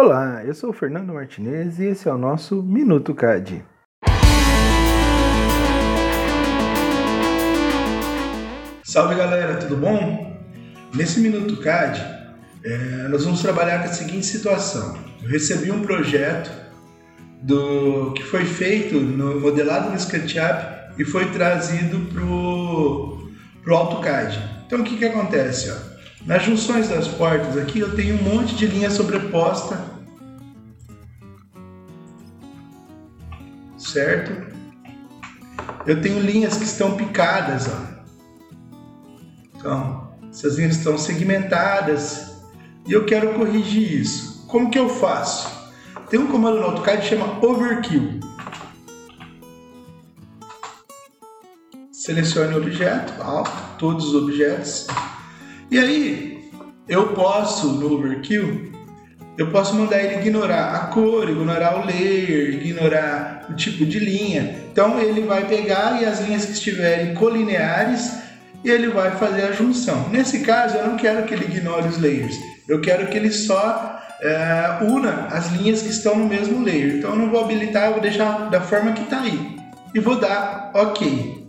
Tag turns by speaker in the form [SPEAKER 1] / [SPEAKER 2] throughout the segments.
[SPEAKER 1] Olá, eu sou o Fernando Martinez e esse é o nosso Minuto CAD.
[SPEAKER 2] Salve galera, tudo bom? Nesse Minuto CAD, é, nós vamos trabalhar com a seguinte situação. Eu recebi um projeto do que foi feito no modelado no SketchUp e foi trazido para o AutoCAD. Então o que, que acontece? Ó? Nas junções das portas aqui eu tenho um monte de linha sobreposta, certo? Eu tenho linhas que estão picadas, ó. Então, essas linhas estão segmentadas e eu quero corrigir isso. Como que eu faço? Tem um comando no AutoCAD que chama Overkill. Selecione o objeto, todos os objetos. E aí, eu posso, no Overkill, eu posso mandar ele ignorar a cor, ignorar o layer, ignorar o tipo de linha. Então ele vai pegar e as linhas que estiverem colineares, ele vai fazer a junção. Nesse caso, eu não quero que ele ignore os layers, eu quero que ele só é, una as linhas que estão no mesmo layer. Então eu não vou habilitar, eu vou deixar da forma que está aí. E vou dar OK.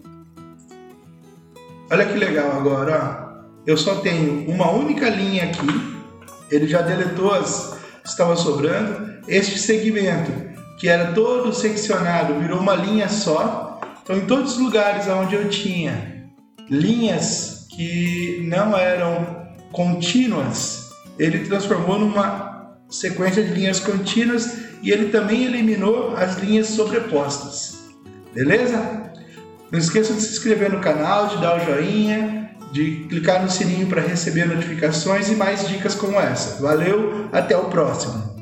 [SPEAKER 2] Olha que legal agora, ó eu só tenho uma única linha aqui, ele já deletou as que estavam sobrando. Este segmento, que era todo seccionado, virou uma linha só. Então, em todos os lugares onde eu tinha linhas que não eram contínuas, ele transformou numa sequência de linhas contínuas e ele também eliminou as linhas sobrepostas. Beleza? Não esqueça de se inscrever no canal, de dar o joinha, de clicar no sininho para receber notificações e mais dicas como essa. Valeu, até o próximo!